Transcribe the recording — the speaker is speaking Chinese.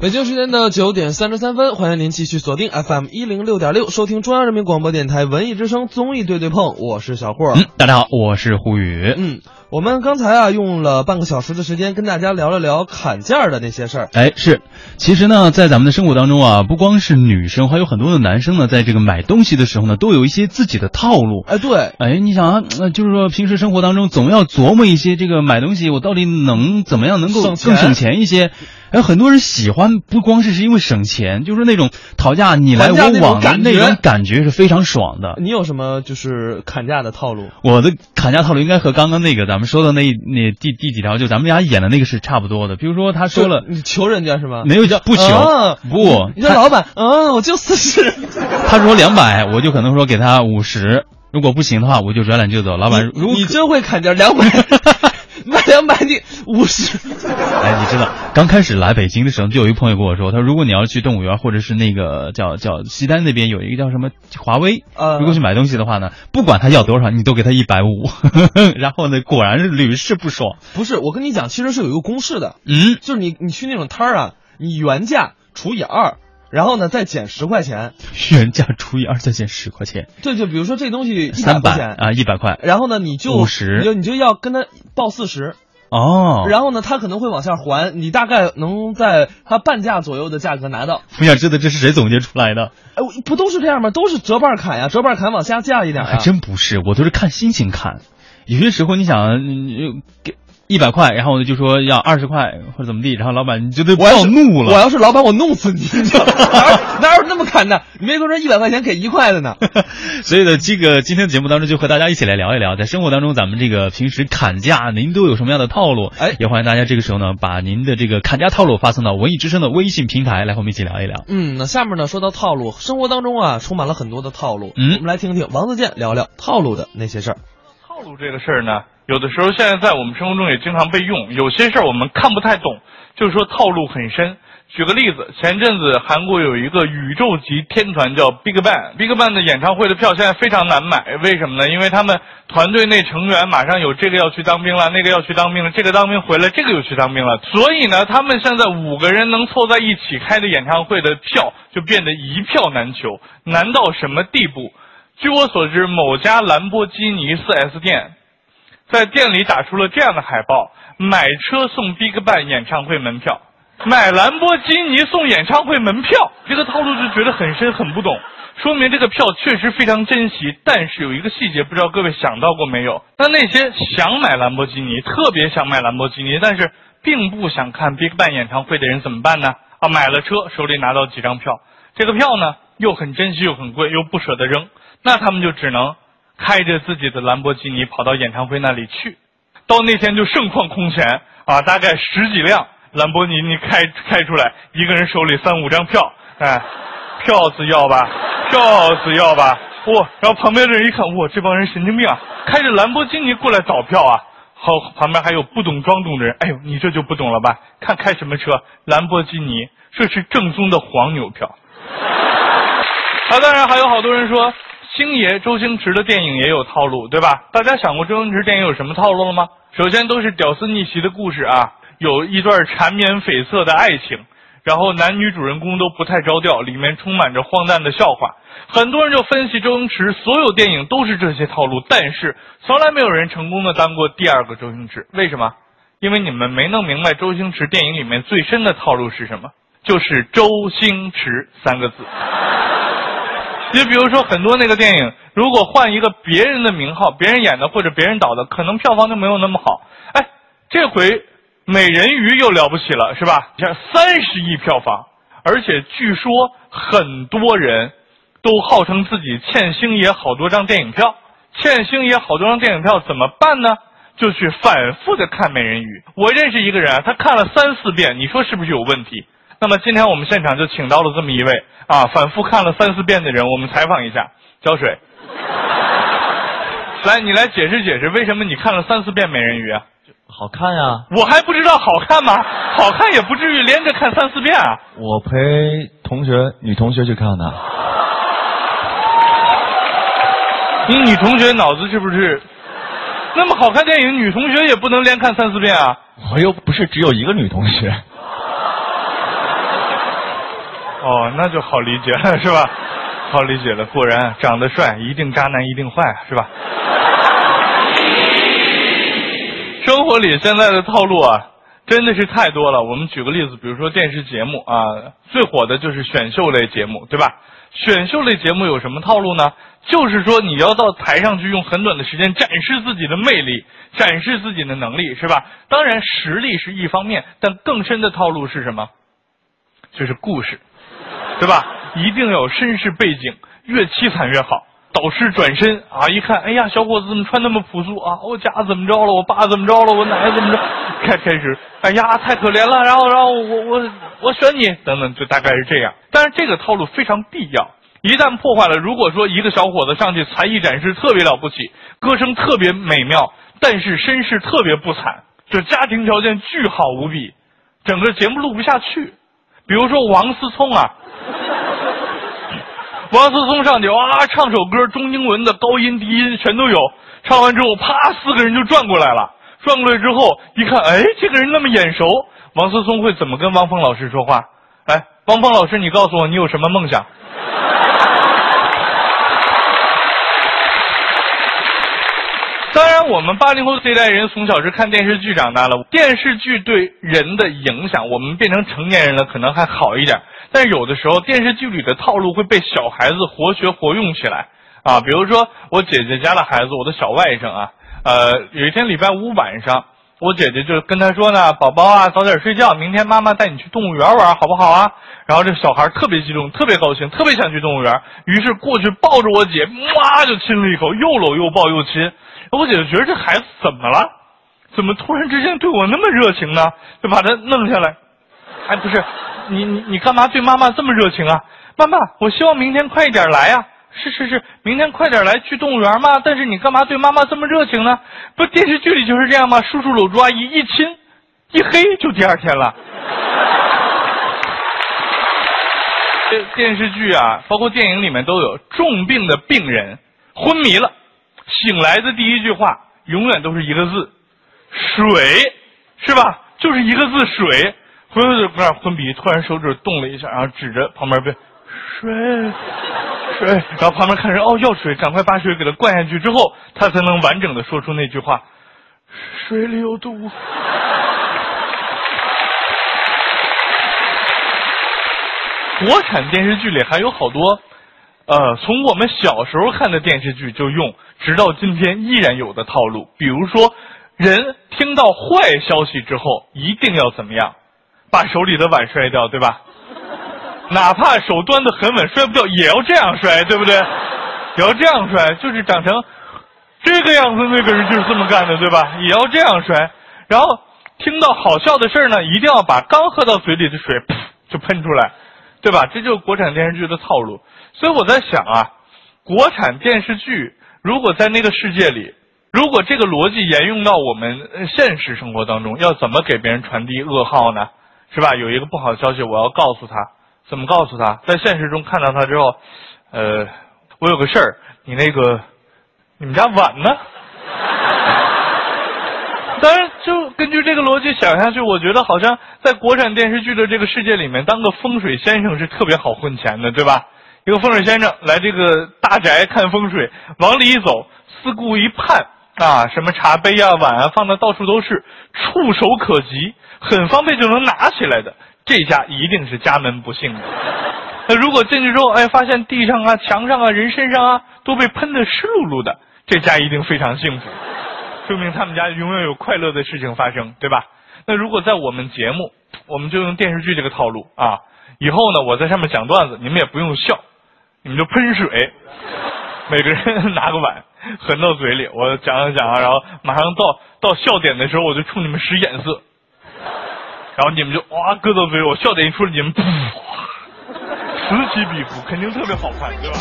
北京时间的九点三十三分，欢迎您继续锁定 FM 一零六点六，收听中央人民广播电台文艺之声综艺对对碰，我是小霍。嗯，大家好，我是胡宇。嗯，我们刚才啊用了半个小时的时间跟大家聊了聊砍价的那些事儿。哎，是，其实呢，在咱们的生活当中啊，不光是女生，还有很多的男生呢，在这个买东西的时候呢，都有一些自己的套路。哎，对，哎，你想啊，呃就是说平时生活当中总要琢磨一些这个买东西我到底能怎么样能够更省钱一些。哎，很多人喜欢不光是是因为省钱，就是那种讨价你来我往的那种感觉是非常爽的。你有什么就是砍价的套路？我的砍价套路应该和刚刚那个咱们说的那那第第几条，就咱们俩演的那个是差不多的。比如说他说了，你求人家是吗？没有不求啊不你说老板，嗯，我就四十。他说两百，我就可能说给他五十，如果不行的话，我就转脸就走。老板，如果你真会砍价，两百，卖两百你五十。哎，你知道，刚开始来北京的时候，就有一个朋友跟我说，他说如果你要去动物园或者是那个叫叫西单那边有一个叫什么华威，呃如果去买东西的话呢，不管他要多少，你都给他一百五。然后呢，果然是屡试不爽。不是，我跟你讲，其实是有一个公式的，嗯，就是你你去那种摊儿啊，你原价除以二，然后呢再减十块钱。原价除以二再减十块钱，对，就比如说这东西三百啊，一百块。然后呢你就五十你就你就要跟他报四十，哦，然后呢他可能会往下还，你大概能在他半价左右的价格拿到。我想知道这是谁总结出来的？哎，不都是这样吗？都是折半砍呀，折半砍往下降一点还。真不是，我都是看心情看。有些时候你想嗯给一百块，然后呢就说要二十块或者怎么地，然后老板你就得暴我要怒了。我要是老板，我弄死你！哪有哪有那么砍的？你没说这一百块钱给一块的呢？所以呢，这个今天的节目当中就和大家一起来聊一聊，在生活当中咱们这个平时砍价，您都有什么样的套路？哎也欢迎大家这个时候呢，把您的这个砍价套路发送到文艺之声的微信平台，来和我们一起聊一聊。嗯，那下面呢，说到套路，生活当中啊，充满了很多的套路。嗯我们来听听王自健聊聊套路的那些事儿。套路这个事儿呢，有的时候现在在我们生活中也经常被用。有些事儿我们看不太懂，就是说套路很深。举个例子，前阵子韩国有一个宇宙级天团叫 Big Bang，Big Bang 的演唱会的票现在非常难买，为什么呢？因为他们团队内成员马上有这个要去当兵了，那个要去当兵了，这个当兵回来，这个又去当兵了，所以呢，他们现在五个人能凑在一起开的演唱会的票就变得一票难求，难到什么地步？据我所知，某家兰博基尼 4S 店在店里打出了这样的海报：买车送 BigBang 演唱会门票，买兰博基尼送演唱会门票。这个套路就觉得很深很不懂，说明这个票确实非常珍惜。但是有一个细节，不知道各位想到过没有？那那些想买兰博基尼，特别想买兰博基尼，但是并不想看 BigBang 演唱会的人怎么办呢？啊，买了车，手里拿到几张票，这个票呢又很珍惜又很贵，又不舍得扔，那他们就只能开着自己的兰博基尼跑到演唱会那里去。到那天就盛况空前啊，大概十几辆兰博基尼开开出来，一个人手里三五张票，哎，票子要吧，票子要吧，哇！然后旁边的人一看，哇，这帮人神经病啊，开着兰博基尼过来找票啊。好，旁边还有不懂装懂的人，哎呦，你这就不懂了吧？看开什么车？兰博基尼，这是正宗的黄牛票。啊，当然还有好多人说，星爷周星驰的电影也有套路，对吧？大家想过周星驰电影有什么套路了吗？首先都是屌丝逆袭的故事啊，有一段缠绵悱恻的爱情，然后男女主人公都不太着调，里面充满着荒诞的笑话。很多人就分析周星驰所有电影都是这些套路，但是从来没有人成功的当过第二个周星驰。为什么？因为你们没弄明白周星驰电影里面最深的套路是什么，就是周星驰三个字。就比如说很多那个电影，如果换一个别人的名号，别人演的或者别人导的，可能票房就没有那么好。哎，这回美人鱼又了不起了，是吧？你看三十亿票房，而且据说很多人都号称自己欠星爷好多张电影票，欠星爷好多张电影票怎么办呢？就去反复的看美人鱼。我认识一个人，他看了三四遍，你说是不是有问题？那么今天我们现场就请到了这么一位啊，反复看了三四遍的人，我们采访一下，浇水。来，你来解释解释，为什么你看了三四遍美人鱼啊？好看呀！我还不知道好看吗？好看也不至于连着看三四遍啊。我陪同学女同学去看的。你女同学脑子是不是？那么好看电影，女同学也不能连看三四遍啊。我又不是只有一个女同学。哦，那就好理解了，是吧？好理解了，果然长得帅一定渣男一定坏，是吧？生活里现在的套路啊，真的是太多了。我们举个例子，比如说电视节目啊，最火的就是选秀类节目，对吧？选秀类节目有什么套路呢？就是说你要到台上去用很短的时间展示自己的魅力，展示自己的能力，是吧？当然实力是一方面，但更深的套路是什么？就是故事，对吧？一定要有身世背景，越凄惨越好。导师转身啊，一看，哎呀，小伙子怎么穿那么朴素啊？我家怎么着了？我爸怎么着了？我奶奶怎么着？开开始，哎呀，太可怜了。然后，然后我我我选你，等等，就大概是这样。但是这个套路非常必要，一旦破坏了，如果说一个小伙子上去才艺展示特别了不起，歌声特别美妙，但是身世特别不惨，就家庭条件巨好无比，整个节目录不下去。比如说王思聪啊。王思聪上去哇，唱首歌，中英文的高音低音全都有。唱完之后，啪，四个人就转过来了。转过来之后，一看，哎，这个人那么眼熟。王思聪会怎么跟汪峰老师说话？哎，汪峰老师，你告诉我，你有什么梦想？当然，我们八零后这一代人从小是看电视剧长大的，电视剧对人的影响，我们变成成年人了可能还好一点。但有的时候电视剧里的套路会被小孩子活学活用起来啊，比如说我姐姐家的孩子，我的小外甥啊，呃，有一天礼拜五晚上，我姐姐就跟他说呢：“宝宝啊，早点睡觉，明天妈妈带你去动物园玩，好不好啊？”然后这小孩特别激动，特别高兴，特别想去动物园，于是过去抱着我姐，哇就亲了一口，又搂又抱又亲。我姐姐觉得这孩子怎么了？怎么突然之间对我那么热情呢？就把他弄下来，哎，不是。你你你干嘛对妈妈这么热情啊？妈妈，我希望明天快一点来啊！是是是，明天快点来去动物园嘛。但是你干嘛对妈妈这么热情呢？不，电视剧里就是这样吗？叔叔搂住阿姨一亲，一黑就第二天了。电电视剧啊，包括电影里面都有重病的病人昏迷了，醒来的第一句话永远都是一个字：水，是吧？就是一个字水。昏昏那昏迷，突然手指动了一下，然后指着旁边边，水水，然后旁边看人哦要水，赶快把水给他灌下去，之后他才能完整的说出那句话，水里有毒。国产电视剧里还有好多，呃，从我们小时候看的电视剧就用，直到今天依然有的套路，比如说，人听到坏消息之后一定要怎么样？把手里的碗摔掉，对吧？哪怕手端的很稳，摔不掉也要这样摔，对不对？也要这样摔，就是长成这个样子，那个人就是这么干的，对吧？也要这样摔。然后听到好笑的事呢，一定要把刚喝到嘴里的水噗就喷出来，对吧？这就是国产电视剧的套路。所以我在想啊，国产电视剧如果在那个世界里，如果这个逻辑沿用到我们现实生活当中，要怎么给别人传递噩耗呢？是吧？有一个不好的消息，我要告诉他。怎么告诉他？在现实中看到他之后，呃，我有个事儿，你那个，你们家碗呢？当然，就根据这个逻辑想下去，我觉得好像在国产电视剧的这个世界里面，当个风水先生是特别好混钱的，对吧？一个风水先生来这个大宅看风水，往里一走，四顾一盼啊，什么茶杯啊、碗啊，放的到处都是，触手可及。很方便就能拿起来的，这家一定是家门不幸的。那如果进去之后，哎，发现地上啊、墙上啊、人身上啊都被喷得湿漉漉的，这家一定非常幸福，说明他们家永远有快乐的事情发生，对吧？那如果在我们节目，我们就用电视剧这个套路啊，以后呢，我在上面讲段子，你们也不用笑，你们就喷水，每个人拿个碗，含到嘴里，我讲讲讲啊，然后马上到到笑点的时候，我就冲你们使眼色。然后你们就哇咯噔飞，我笑点一出，你们噗，此起彼伏，肯定特别好看，对吧？